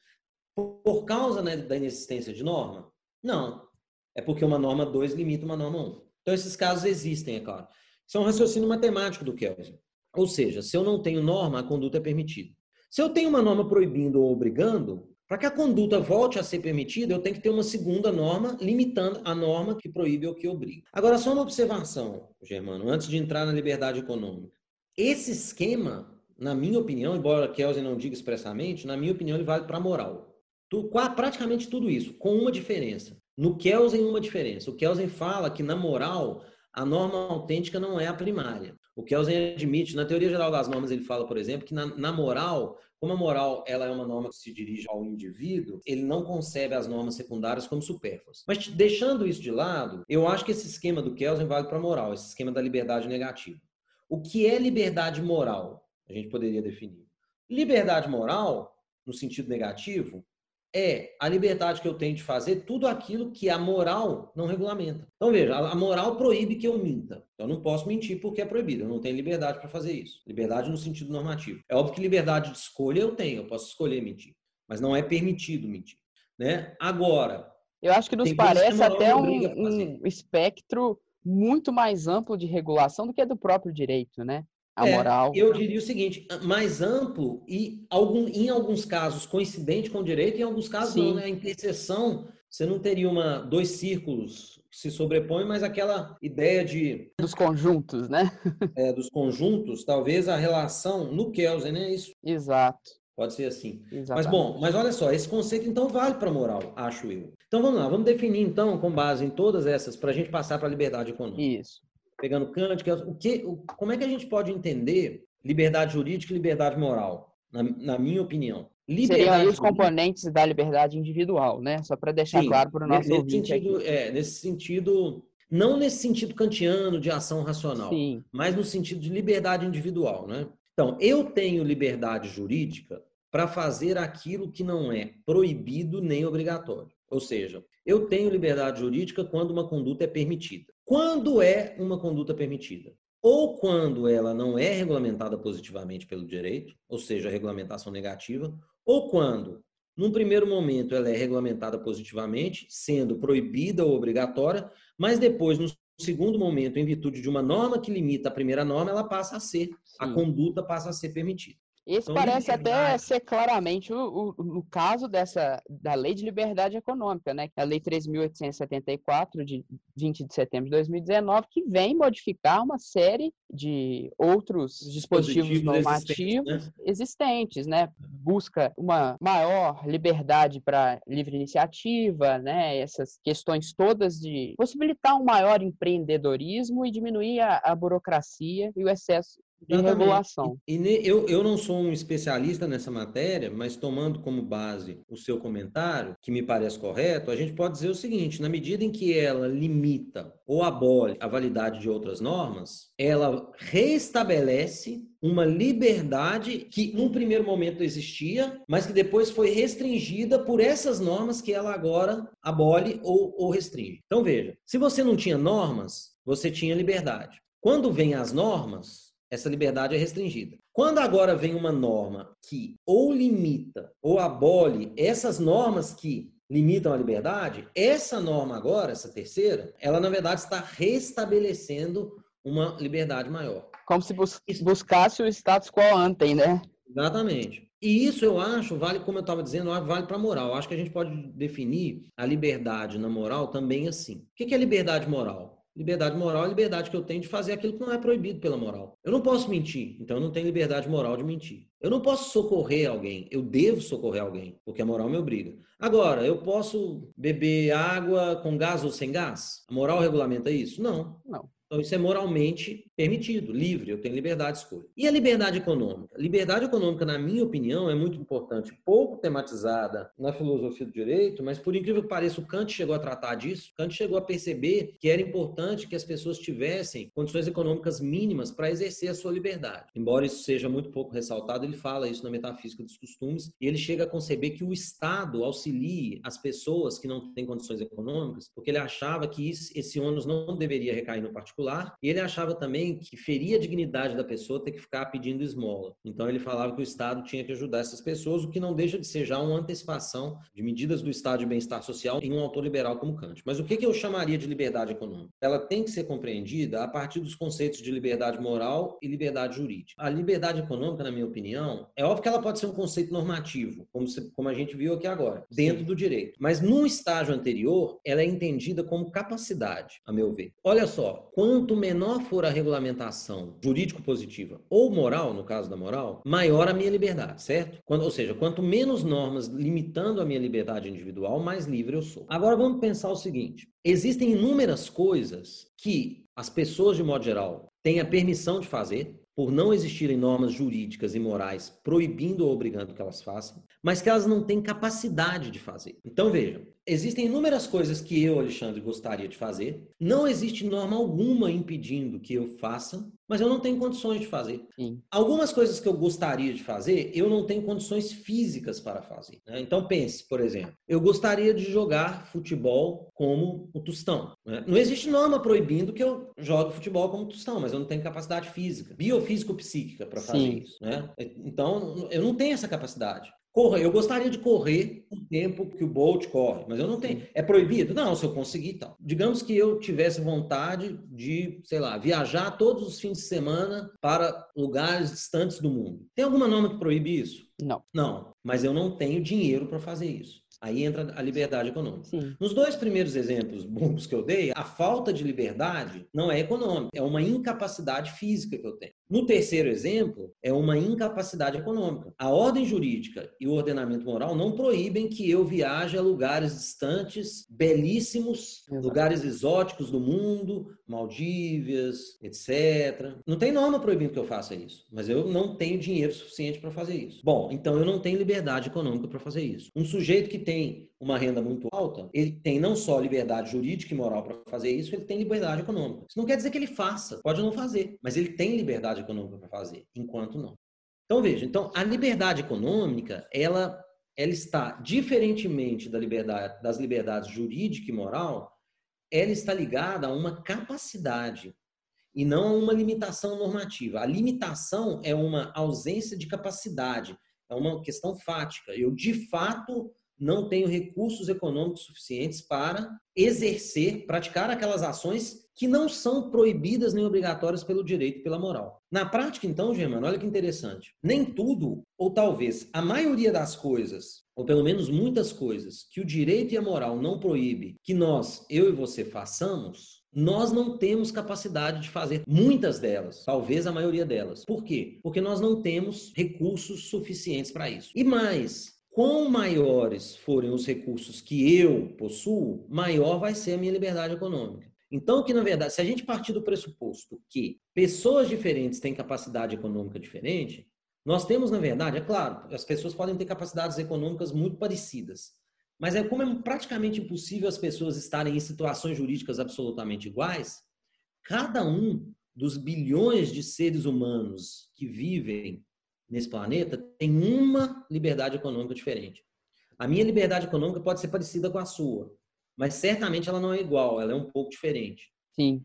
por causa né, da inexistência de norma? Não. É porque uma norma 2 limita uma norma 1. Um. Então, esses casos existem, é claro. Isso é um raciocínio matemático do Kelvin. Ou seja, se eu não tenho norma, a conduta é permitida. Se eu tenho uma norma proibindo ou obrigando, para que a conduta volte a ser permitida, eu tenho que ter uma segunda norma limitando a norma que proíbe ou que obriga. Agora, só uma observação, Germano, antes de entrar na liberdade econômica. Esse esquema, na minha opinião, embora Kelsen não diga expressamente, na minha opinião, ele vale para a moral. Tu, praticamente tudo isso, com uma diferença. No Kelsen, uma diferença. O Kelsen fala que, na moral, a norma autêntica não é a primária. O Kelsen admite, na teoria geral das normas, ele fala, por exemplo, que na, na, moral, como a moral ela é uma norma que se dirige ao indivíduo, ele não concebe as normas secundárias como supérfluas. Mas deixando isso de lado, eu acho que esse esquema do Kelsen vale para a moral, esse esquema da liberdade negativa. O que é liberdade moral? A gente poderia definir. Liberdade moral, no sentido negativo, é a liberdade que eu tenho de fazer tudo aquilo que a moral não regulamenta. Então, veja, a moral proíbe que eu minta. Eu não posso mentir porque é proibido. Eu não tenho liberdade para fazer isso. Liberdade no sentido normativo. É óbvio que liberdade de escolha eu tenho. Eu posso escolher mentir. Mas não é permitido mentir. Né? Agora. Eu acho que nos parece até um, um espectro muito mais amplo de regulação do que do próprio direito, né? A é, moral. Eu diria o seguinte, mais amplo e algum, em alguns casos coincidente com o direito, em alguns casos Sim. não, né? A interseção, você não teria uma, dois círculos que se sobrepõem, mas aquela ideia de... Dos conjuntos, né? [laughs] é, dos conjuntos, talvez a relação no Kelsen, né? Isso. Exato. Pode ser assim. Exatamente. Mas bom, mas olha só, esse conceito então vale para a moral, acho eu. Então vamos lá, vamos definir então, com base em todas essas, para a gente passar para a liberdade econômica. Isso. Pegando Kant, que é, o que, o, como é que a gente pode entender liberdade jurídica e liberdade moral, na, na minha opinião? Liberdade Seriam aí os componentes da liberdade individual, né? Só para deixar Sim, claro para o nosso nesse sentido, é, nesse sentido, não nesse sentido kantiano de ação racional, Sim. mas no sentido de liberdade individual, né? Então, eu tenho liberdade jurídica para fazer aquilo que não é proibido nem obrigatório. Ou seja, eu tenho liberdade jurídica quando uma conduta é permitida. Quando é uma conduta permitida? Ou quando ela não é regulamentada positivamente pelo direito, ou seja, regulamentação negativa, ou quando, num primeiro momento, ela é regulamentada positivamente, sendo proibida ou obrigatória, mas depois, no segundo momento, em virtude de uma norma que limita a primeira norma, ela passa a ser, Sim. a conduta passa a ser permitida. Esse parece até ser claramente o, o, o caso dessa da Lei de Liberdade Econômica, né? é A Lei 3.874, de 20 de setembro de 2019, que vem modificar uma série de outros dispositivos Dispositivos normativos existentes, existentes, né? Busca uma maior liberdade para livre iniciativa, né? Essas questões todas de possibilitar um maior empreendedorismo e diminuir a, a burocracia e o excesso de Exatamente. regulação. E ne- eu, eu não sou um especialista nessa matéria, mas tomando como base o seu comentário, que me parece correto, a gente pode dizer o seguinte: na medida em que ela limita ou abole a validade de outras normas, ela reestabelece uma liberdade que num primeiro momento existia, mas que depois foi restringida por essas normas que ela agora abole ou, ou restringe. Então veja, se você não tinha normas, você tinha liberdade. Quando vem as normas, essa liberdade é restringida. Quando agora vem uma norma que ou limita ou abole essas normas que limitam a liberdade, essa norma agora, essa terceira, ela na verdade está restabelecendo uma liberdade maior. Como se bus- buscasse o status quo ante, né? Exatamente. E isso eu acho, vale, como eu estava dizendo, vale para a moral. Eu acho que a gente pode definir a liberdade na moral também assim. O que é liberdade moral? Liberdade moral é a liberdade que eu tenho de fazer aquilo que não é proibido pela moral. Eu não posso mentir, então eu não tenho liberdade moral de mentir. Eu não posso socorrer alguém, eu devo socorrer alguém, porque a moral me obriga. Agora, eu posso beber água com gás ou sem gás? A moral regulamenta isso? Não. Não. Então, isso é moralmente permitido, livre, eu tenho liberdade de escolha. E a liberdade econômica? Liberdade econômica, na minha opinião, é muito importante, pouco tematizada na filosofia do direito, mas por incrível que pareça, o Kant chegou a tratar disso. Kant chegou a perceber que era importante que as pessoas tivessem condições econômicas mínimas para exercer a sua liberdade. Embora isso seja muito pouco ressaltado, ele fala isso na Metafísica dos Costumes e ele chega a conceber que o Estado auxilie as pessoas que não têm condições econômicas, porque ele achava que esse ônus não deveria recair no particular e ele achava também que feria a dignidade da pessoa ter que ficar pedindo esmola. Então ele falava que o Estado tinha que ajudar essas pessoas, o que não deixa de ser já uma antecipação de medidas do Estado de bem-estar social em um autor liberal como Kant. Mas o que eu chamaria de liberdade econômica? Ela tem que ser compreendida a partir dos conceitos de liberdade moral e liberdade jurídica. A liberdade econômica, na minha opinião, é óbvio que ela pode ser um conceito normativo, como, se- como a gente viu aqui agora, dentro do direito. Mas num estágio anterior, ela é entendida como capacidade, a meu ver. Olha só, quanto menor for a regulamentação jurídico-positiva ou moral, no caso da moral, maior a minha liberdade, certo? Quando, ou seja, quanto menos normas limitando a minha liberdade individual, mais livre eu sou. Agora vamos pensar o seguinte: existem inúmeras coisas que as pessoas, de modo geral, têm a permissão de fazer, por não existirem normas jurídicas e morais proibindo ou obrigando que elas façam, mas que elas não têm capacidade de fazer. Então vejam, existem inúmeras coisas que eu, Alexandre, gostaria de fazer, não existe norma alguma impedindo que eu faça, mas eu não tenho condições de fazer. Sim. Algumas coisas que eu gostaria de fazer, eu não tenho condições físicas para fazer. né? Então pense, por exemplo, eu gostaria de jogar futebol como o Tostão. né? Não existe norma proibindo que eu jogue futebol como o Tostão, mas eu não tenho capacidade física, biofísico-psíquica para fazer Sim. isso. Né? Então eu não tenho essa capacidade. Correr, eu gostaria de correr o tempo que o Bolt corre, mas eu não tenho. É proibido? Não, se eu conseguir, então. Digamos que eu tivesse vontade de, sei lá, viajar todos os fins de semana para lugares distantes do mundo. Tem alguma norma que proíbe isso? Não. Não, mas eu não tenho dinheiro para fazer isso. Aí entra a liberdade econômica. Sim. Nos dois primeiros exemplos bons que eu dei, a falta de liberdade não é econômica, é uma incapacidade física que eu tenho. No terceiro exemplo, é uma incapacidade econômica. A ordem jurídica e o ordenamento moral não proíbem que eu viaje a lugares distantes, belíssimos, Exato. lugares exóticos do mundo, Maldívias, etc. Não tem norma proibindo que eu faça isso, mas eu não tenho dinheiro suficiente para fazer isso. Bom, então eu não tenho liberdade econômica para fazer isso. Um sujeito que tem uma renda muito alta, ele tem não só liberdade jurídica e moral para fazer isso, ele tem liberdade econômica. Isso não quer dizer que ele faça, pode não fazer, mas ele tem liberdade econômica para fazer, enquanto não. Então veja, então a liberdade econômica, ela ela está diferentemente da liberdade, das liberdades jurídica e moral, ela está ligada a uma capacidade e não a uma limitação normativa. A limitação é uma ausência de capacidade, é uma questão fática. Eu, de fato, não tenho recursos econômicos suficientes para exercer, praticar aquelas ações que não são proibidas nem obrigatórias pelo direito e pela moral. Na prática, então, Germano, olha que interessante. Nem tudo, ou talvez a maioria das coisas, ou pelo menos muitas coisas, que o direito e a moral não proíbe que nós, eu e você, façamos, nós não temos capacidade de fazer muitas delas, talvez a maioria delas. Por quê? Porque nós não temos recursos suficientes para isso. E mais, quão maiores forem os recursos que eu possuo, maior vai ser a minha liberdade econômica. Então, que na verdade, se a gente partir do pressuposto que pessoas diferentes têm capacidade econômica diferente, nós temos, na verdade, é claro, as pessoas podem ter capacidades econômicas muito parecidas, mas é como é praticamente impossível as pessoas estarem em situações jurídicas absolutamente iguais, cada um dos bilhões de seres humanos que vivem nesse planeta tem uma liberdade econômica diferente. A minha liberdade econômica pode ser parecida com a sua, mas certamente ela não é igual, ela é um pouco diferente. Sim.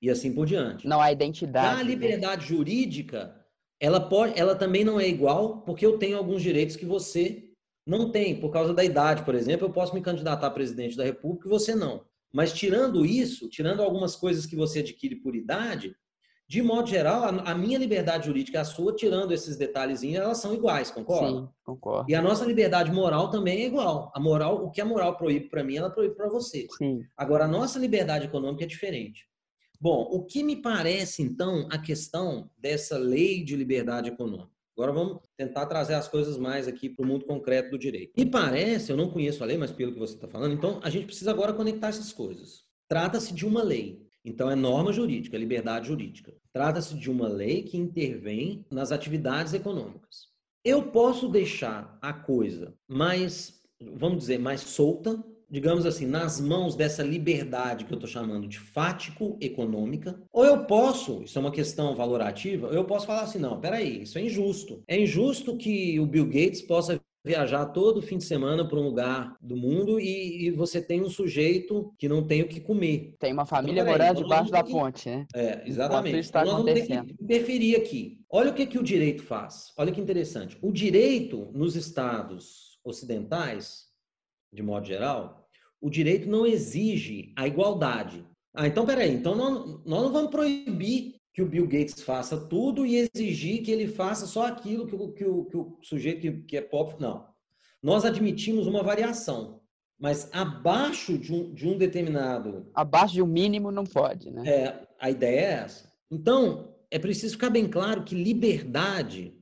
E assim por diante. Não há identidade. A né? liberdade né? jurídica, ela pode, ela também não é igual, porque eu tenho alguns direitos que você não tem, por causa da idade, por exemplo, eu posso me candidatar a presidente da República e você não. Mas tirando isso, tirando algumas coisas que você adquire por idade, de modo geral, a, minha liberdade jurídica e a sua, tirando esses detalhezinhos, elas são iguais, concorda? Sim, concordo. E a nossa liberdade moral também é igual. A moral, o que a moral proíbe para mim, ela proíbe para você. Sim. Agora, a nossa liberdade econômica é diferente. Bom, o que me parece, então, a questão dessa lei de liberdade econômica? Agora vamos tentar trazer as coisas mais aqui para o mundo concreto do direito. Me parece, eu não conheço a lei, mas pelo que você está falando, então a gente precisa agora conectar essas coisas. Trata-se de uma lei. Então, é norma jurídica, é liberdade jurídica. Trata-se de uma lei que intervém nas atividades econômicas. Eu posso deixar a coisa mais, vamos dizer, mais solta, digamos assim, nas mãos dessa liberdade que eu estou chamando de fático-econômica, ou eu posso, isso é uma questão valorativa, eu posso falar assim, não, peraí, isso é injusto. É injusto que o Bill Gates possa viajar todo fim de semana para um lugar do mundo e, e, você tem um sujeito que não tem o que comer. Tem uma família então, morando debaixo da que... ponte, né? É, exatamente. Está então, nós vamos ter que interferir aqui. Olha o que, que o direito faz. Olha que interessante. O direito nos estados ocidentais, de modo geral, o direito não exige a igualdade. Ah, então peraí, então nós, nós não vamos proibir que o Bill Gates faça tudo e exigir que ele faça só aquilo que o, que o, que o sujeito que, que é pobre. Não. Nós admitimos uma variação, mas abaixo de um, de um determinado. Abaixo de um mínimo não pode, né? É, a ideia é essa. Então, é preciso ficar bem claro que liberdade,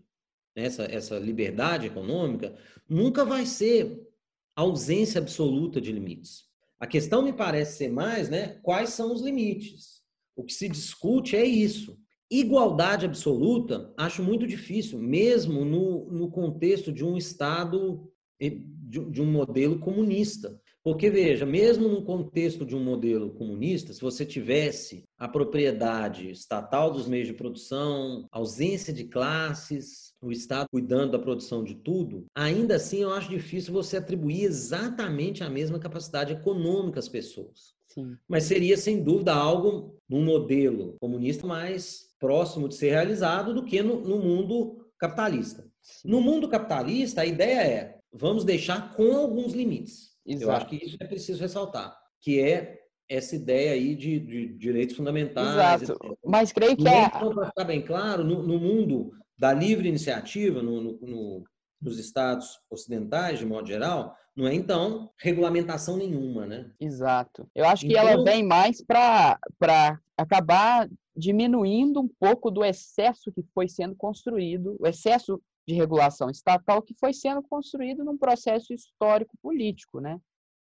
essa, essa liberdade econômica, nunca vai ser ausência absoluta de limites. A questão me parece ser mais, né? Quais são os limites? O que se discute é isso. Igualdade absoluta, acho muito difícil, mesmo no, no contexto de um Estado, de, de um modelo comunista. Porque, veja, mesmo no contexto de um modelo comunista, se você tivesse a propriedade estatal dos meios de produção, ausência de classes, o Estado cuidando da produção de tudo, ainda assim eu acho difícil você atribuir exatamente a mesma capacidade econômica às pessoas. Sim. Mas seria, sem dúvida, algo num modelo comunista mais próximo de ser realizado do que no, no mundo capitalista. Sim. No mundo capitalista, a ideia é vamos deixar com alguns limites. Exato. Eu acho que isso é preciso ressaltar, que é essa ideia aí de, de direitos fundamentais. Exato. Etc. Mas creio que é... Para ficar bem claro, no, no, mundo da livre iniciativa, no, no, nos estados ocidentais, de modo geral, não é, então, regulamentação nenhuma, né? Exato. Eu acho que então... ela vem mais para acabar diminuindo um pouco do excesso que foi sendo construído, o excesso de regulação estatal que foi sendo construído num processo histórico político, né?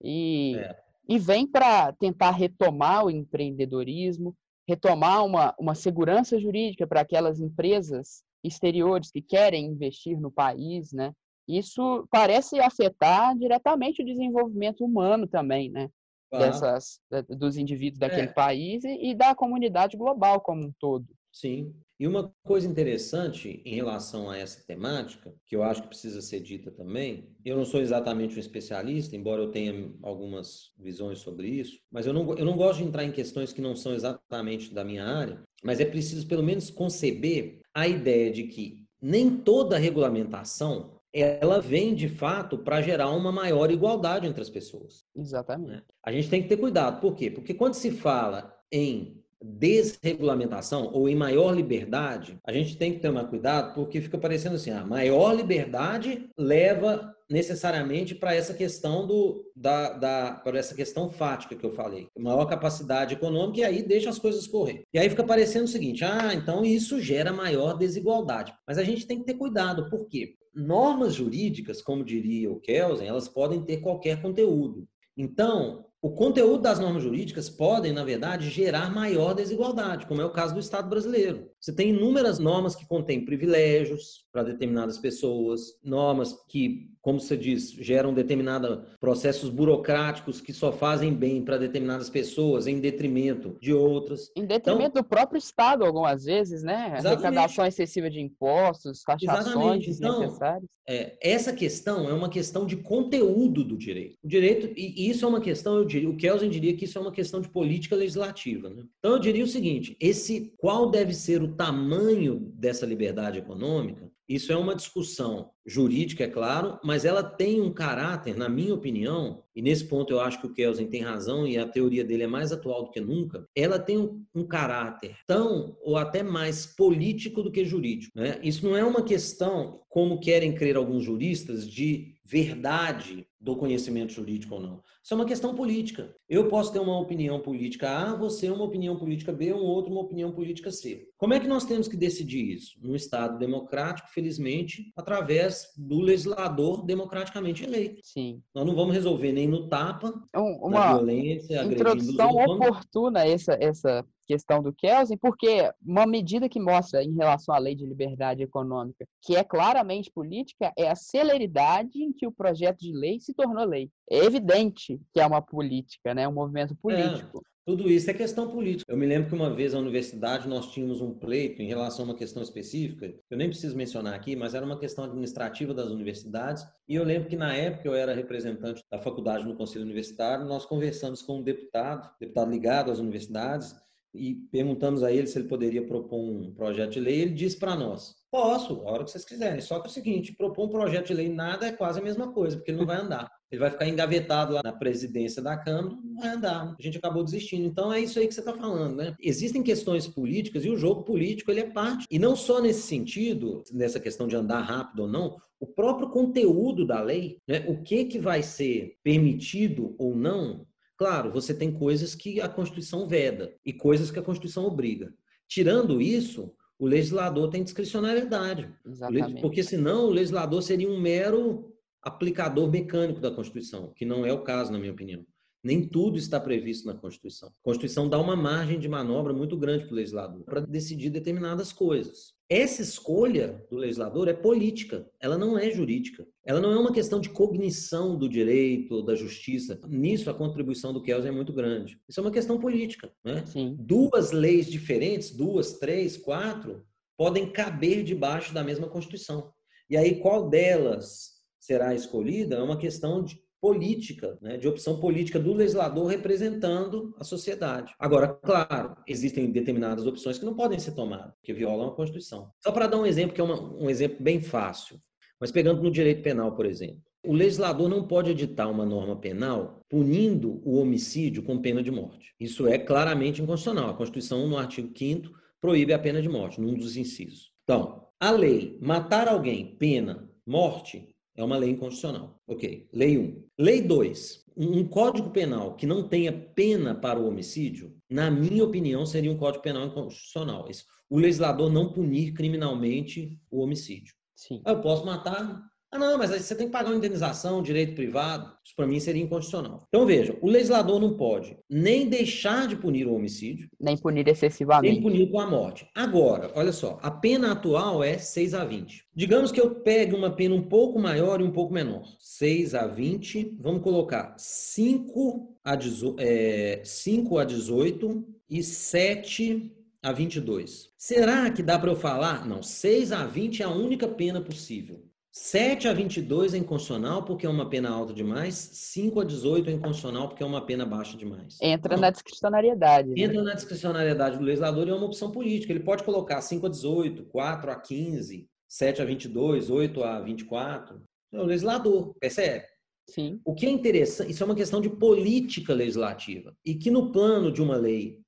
E, é. e vem para tentar retomar o empreendedorismo, retomar uma, uma segurança jurídica para aquelas empresas exteriores que querem investir no país, né? Isso parece afetar diretamente o desenvolvimento humano também, né? Claro. Dessas, dos indivíduos daquele é. país e, e da comunidade global como um todo. Sim. E uma coisa interessante em relação a essa temática, que eu acho que precisa ser dita também, eu não sou exatamente um especialista, embora eu tenha algumas visões sobre isso, mas eu não, eu não gosto de entrar em questões que não são exatamente da minha área, mas é preciso pelo menos conceber a ideia de que nem toda regulamentação ela vem de fato para gerar uma maior igualdade entre as pessoas. Exatamente. Né? A gente tem que ter cuidado. Por quê? Porque quando se fala em desregulamentação ou em maior liberdade, a gente tem que tomar cuidado porque fica parecendo assim, a ah, maior liberdade leva necessariamente para essa questão do da, da para essa questão fática que eu falei, maior capacidade econômica e aí deixa as coisas correr. E aí fica parecendo o seguinte: ah, então isso gera maior desigualdade. Mas a gente tem que ter cuidado, por quê? Normas jurídicas, como diria o Kelsen, elas podem ter qualquer conteúdo. Então, o conteúdo das normas jurídicas podem, na verdade, gerar maior desigualdade, como é o caso do Estado brasileiro. Você tem inúmeras normas que contêm privilégios para determinadas pessoas, normas que, como você diz, geram determinados processos burocráticos que só fazem bem para determinadas pessoas em detrimento de outras. Em detrimento então, do próprio Estado, algumas vezes, né? Arrecadação excessiva de impostos, taxações então, desnecessárias. Então, é, essa questão é uma questão de conteúdo do direito. O direito, e isso é uma questão, eu diria, o Kelsen diria que isso é uma questão de política legislativa. Né? Então, eu diria o seguinte: esse qual deve ser o tamanho dessa liberdade econômica, isso é uma discussão jurídica, é claro, mas ela tem um caráter, na minha opinião, e nesse ponto eu acho que o Kelsen tem razão e a teoria dele é mais atual do que nunca, ela tem um, caráter tão ou até mais político do que jurídico. Né? Isso não é uma questão, como querem crer alguns juristas, de verdade do conhecimento jurídico ou não. Isso é uma questão política. Eu posso ter uma opinião política A, você uma opinião política B, um outro uma opinião política C. Como é que nós temos que decidir isso? Num Estado democrático, felizmente, através do legislador democraticamente eleito. Sim. Nós não vamos resolver nem no tapa, um, uma na violência, introdução oportuna essa, essa questão do Kelsen, porque uma medida que mostra em relação à lei de liberdade econômica, que é claramente política, é a celeridade em que o projeto de lei se tornou lei. É evidente que é uma política, né? um movimento político. É. Tudo isso é questão política. Eu me lembro que uma vez na universidade nós tínhamos um pleito em relação a uma questão específica, que eu nem preciso mencionar aqui, mas era uma questão administrativa das universidades. E eu lembro que na época eu era representante da faculdade no conselho universitário, nós conversamos com um deputado, deputado ligado às universidades, e perguntamos a ele se ele poderia propor um projeto de lei. Ele disse para nós: Posso, a hora que vocês quiserem. Só que é o seguinte: propor um projeto de lei nada é quase a mesma coisa, porque ele não vai andar. Ele vai ficar engavetado lá na presidência da Câmara, não vai andar. A gente acabou desistindo. Então é isso aí que você está falando, né? Existem questões políticas e o jogo político ele é parte. E não só nesse sentido, nessa questão de andar rápido ou não, o próprio conteúdo da lei, né? o que, que vai ser permitido ou não, Claro, você tem coisas que a Constituição veda e coisas que a Constituição obriga. Tirando isso, o legislador tem discricionariedade. Exatamente. Porque senão o legislador seria um mero aplicador mecânico da Constituição, que não é o caso, na minha opinião. Nem tudo está previsto na Constituição. A Constituição dá uma margem de manobra muito grande para o legislador para decidir determinadas coisas. Essa escolha do legislador é política, ela não é jurídica. Ela não é uma questão de cognição do direito, da justiça. Nisso, a contribuição do Kelsen é muito grande. Isso é uma questão política. Né? Duas leis diferentes, duas, três, quatro, podem caber debaixo da mesma Constituição. E aí, qual delas será escolhida é uma questão de política, né, de opção política do legislador representando a sociedade. Agora, claro, existem determinadas opções que não podem ser tomadas, que violam a Constituição. Só para dar um exemplo, que é uma, um exemplo bem fácil, mas pegando no direito penal, por exemplo. O legislador não pode editar uma norma penal punindo o homicídio com pena de morte. Isso é claramente inconstitucional. A Constituição, no artigo 5 proíbe a pena de morte, num dos incisos. Então, a lei matar alguém, pena, morte, é uma lei inconstitucional. Ok. Lei 1. Lei 2. Um código penal que não tenha pena para o homicídio, na minha opinião, seria um código penal inconstitucional. O legislador não punir criminalmente o homicídio. Sim. Eu posso matar ah, não, mas aí você tem que pagar uma indenização, direito privado. Isso para mim seria inconstitucional. Então veja, o legislador não pode nem deixar de punir o homicídio, nem punir excessivamente, nem punir com a morte. Agora, olha só, a pena atual é 6 a 20. Digamos que eu pegue uma pena um pouco maior e um pouco menor. 6 a 20, vamos colocar 5 a, 18, é, 5 a 18 e 7 a 22. Será que dá para eu falar? Não, 6 a 20 é a única pena possível. 7 a 22 é inconstitucional porque é uma pena alta demais, 5 a 18 é inconstitucional porque é uma pena baixa demais. Entra Não. na discricionariedade. Né? Entra na discricionariedade do legislador e é uma opção política. Ele pode colocar 5 a 18, 4 a 15, 7 a 22, 8 a 24. É o legislador, percebe? Sim. O que é interessante, isso é uma questão de política legislativa. E que no plano de uma lei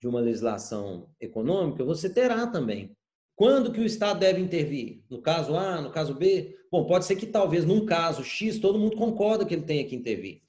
de uma legislação econômica, você terá também. Quando que o Estado deve intervir? No caso A, no caso B? Bom, pode ser que talvez num caso X todo mundo concorda que ele tenha que intervir.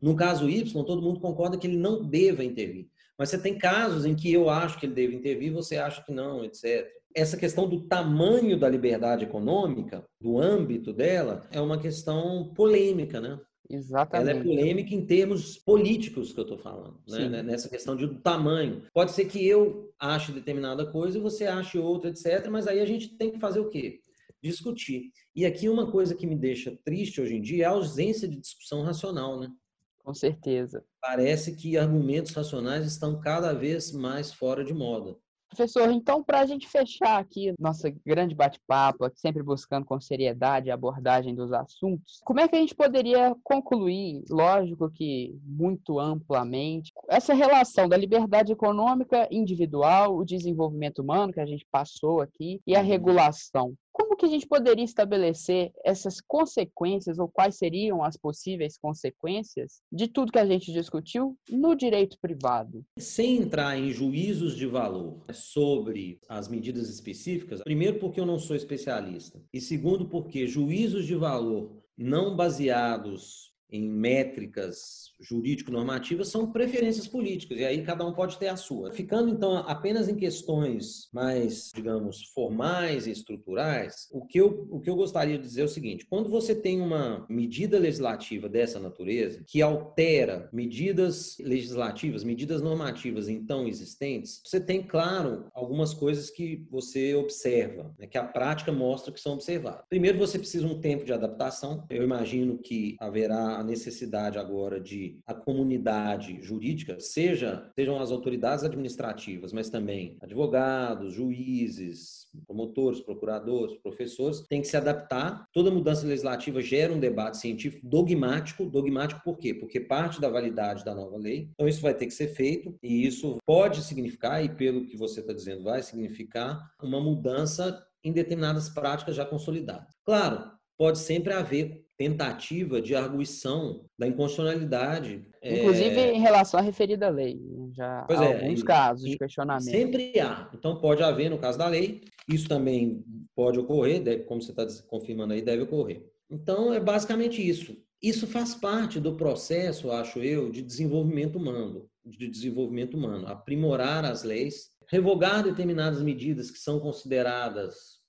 No caso Y, todo mundo concorda que ele não deva intervir. Mas você tem casos em que eu acho que ele deve intervir, você acha que não, etc. Essa questão do tamanho da liberdade econômica, do âmbito dela, é uma questão polêmica, né? Exatamente. Ela é polêmica em termos políticos que eu estou falando, né? nessa questão de tamanho. Pode ser que eu ache determinada coisa e você ache outra, etc. Mas aí a gente tem que fazer o quê? Discutir. E aqui uma coisa que me deixa triste hoje em dia é a ausência de discussão racional, né? Com certeza. Parece que argumentos racionais estão cada vez mais fora de moda. Professor, então, para a gente fechar aqui nossa grande bate-papo, sempre buscando com seriedade a abordagem dos assuntos, como é que a gente poderia concluir, lógico que muito amplamente, essa relação da liberdade econômica individual, o desenvolvimento humano que a gente passou aqui e a regulação? Como que a gente poderia estabelecer essas consequências ou quais seriam as possíveis consequências de tudo que a gente discutiu no direito privado? Sem entrar em juízos de valor sobre as medidas específicas, primeiro porque eu não sou especialista e segundo porque juízos de valor não baseados em métricas jurídico-normativas são preferências políticas, e aí cada um pode ter a sua. Ficando, então, apenas em questões mais, digamos, formais e estruturais, o que eu, o que eu gostaria de dizer é o seguinte: quando você tem uma medida legislativa dessa natureza, que altera medidas legislativas, medidas normativas então existentes, você tem, claro, algumas coisas que você observa, né, que a prática mostra que são observadas. Primeiro, você precisa um tempo de adaptação. Eu imagino que haverá a necessidade agora de a comunidade jurídica, seja sejam as autoridades administrativas, mas também advogados, juízes, promotores, procuradores, professores, tem que se adaptar. Toda mudança legislativa gera um debate científico dogmático. Dogmático por quê? Porque parte da validade da nova lei. Então isso vai ter que ser feito e isso pode significar, e pelo que você está dizendo, vai significar uma mudança em determinadas práticas já consolidadas. Claro, pode sempre haver tentativa de arguição da inconstitucionalidade. Inclusive é... em relação à referida lei. Né? Já pois há é, alguns casos de questionamento. Sempre há. Então pode haver no caso da lei. Isso também pode ocorrer, deve, como você está confirmando aí, deve ocorrer. Então é basicamente isso. Isso faz parte do processo, acho eu, de desenvolvimento humano, de desenvolvimento humano, aprimorar as leis, revogar determinadas medidas que são consideradas,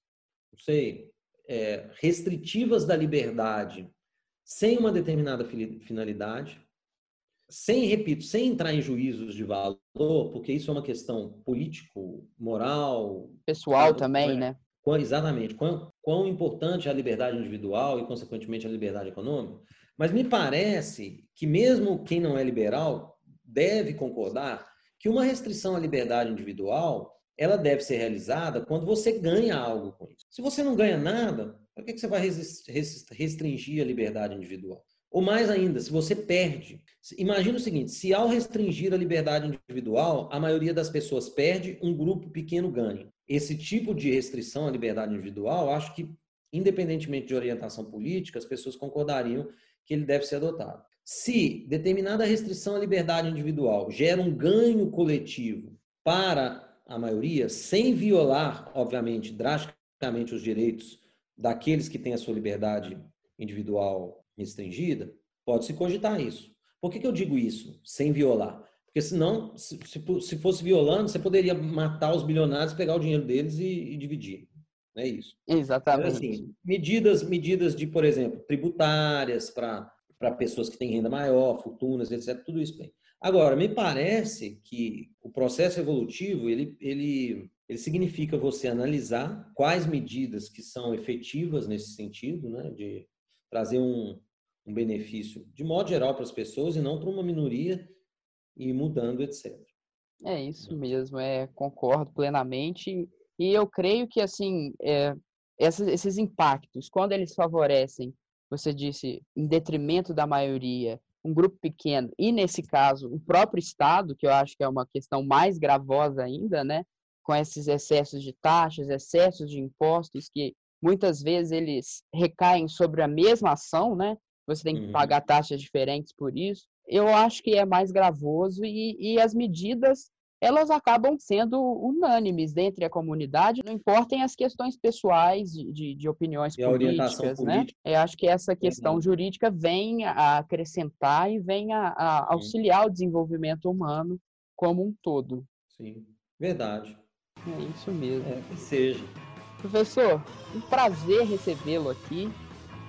não sei, é, restritivas da liberdade sem uma determinada finalidade, sem, repito, sem entrar em juízos de valor, porque isso é uma questão político, moral. Pessoal também, é, né? Exatamente. Quão, quão importante é a liberdade individual e, consequentemente, a liberdade econômica. Mas me parece que, mesmo quem não é liberal, deve concordar que uma restrição à liberdade individual ela deve ser realizada quando você ganha algo com isso. Se você não ganha nada, por que você vai restringir a liberdade individual? Ou mais ainda, se você perde. Imagina o seguinte: se ao restringir a liberdade individual, a maioria das pessoas perde, um grupo pequeno ganha. Esse tipo de restrição à liberdade individual, acho que, independentemente de orientação política, as pessoas concordariam que ele deve ser adotado. Se determinada restrição à liberdade individual gera um ganho coletivo para a maioria, sem violar, obviamente, drasticamente os direitos daqueles que têm a sua liberdade individual restringida, pode-se cogitar isso. Por que, que eu digo isso, sem violar? Porque senão, se, se fosse violando, você poderia matar os bilionários, pegar o dinheiro deles e, e dividir. Não é isso? Exatamente. assim, medidas, medidas de, por exemplo, tributárias para pessoas que têm renda maior, fortunas, etc. Tudo isso bem. Agora, me parece que o processo evolutivo, ele, ele, ele significa você analisar quais medidas que são efetivas nesse sentido, né, de trazer um, um benefício de modo geral para as pessoas e não para uma minoria e mudando, etc. É isso né. mesmo, é, concordo plenamente. E eu creio que, assim, é, esses, esses impactos, quando eles favorecem, você disse, em detrimento da maioria, um grupo pequeno, e nesse caso, o próprio Estado, que eu acho que é uma questão mais gravosa ainda, né? Com esses excessos de taxas, excessos de impostos, que muitas vezes eles recaem sobre a mesma ação, né? Você tem que uhum. pagar taxas diferentes por isso. Eu acho que é mais gravoso e, e as medidas elas acabam sendo unânimes dentre a comunidade, não importem as questões pessoais de, de, de opiniões e políticas, né? Eu acho que essa questão jurídica vem a acrescentar e vem a, a auxiliar o desenvolvimento humano como um todo. Sim, verdade. É isso mesmo. É, que seja. Professor, um prazer recebê-lo aqui.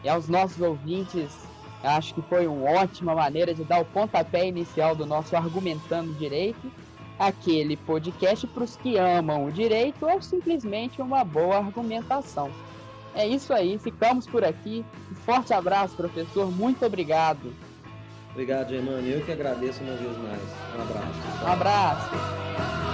E aos nossos ouvintes, acho que foi uma ótima maneira de dar o pontapé inicial do nosso Argumentando Direito aquele podcast para os que amam o direito ou simplesmente uma boa argumentação. É isso aí, ficamos por aqui. Um forte abraço, professor. Muito obrigado. Obrigado, Germano. Eu que agradeço uma vez mais. Um abraço. Um abraço.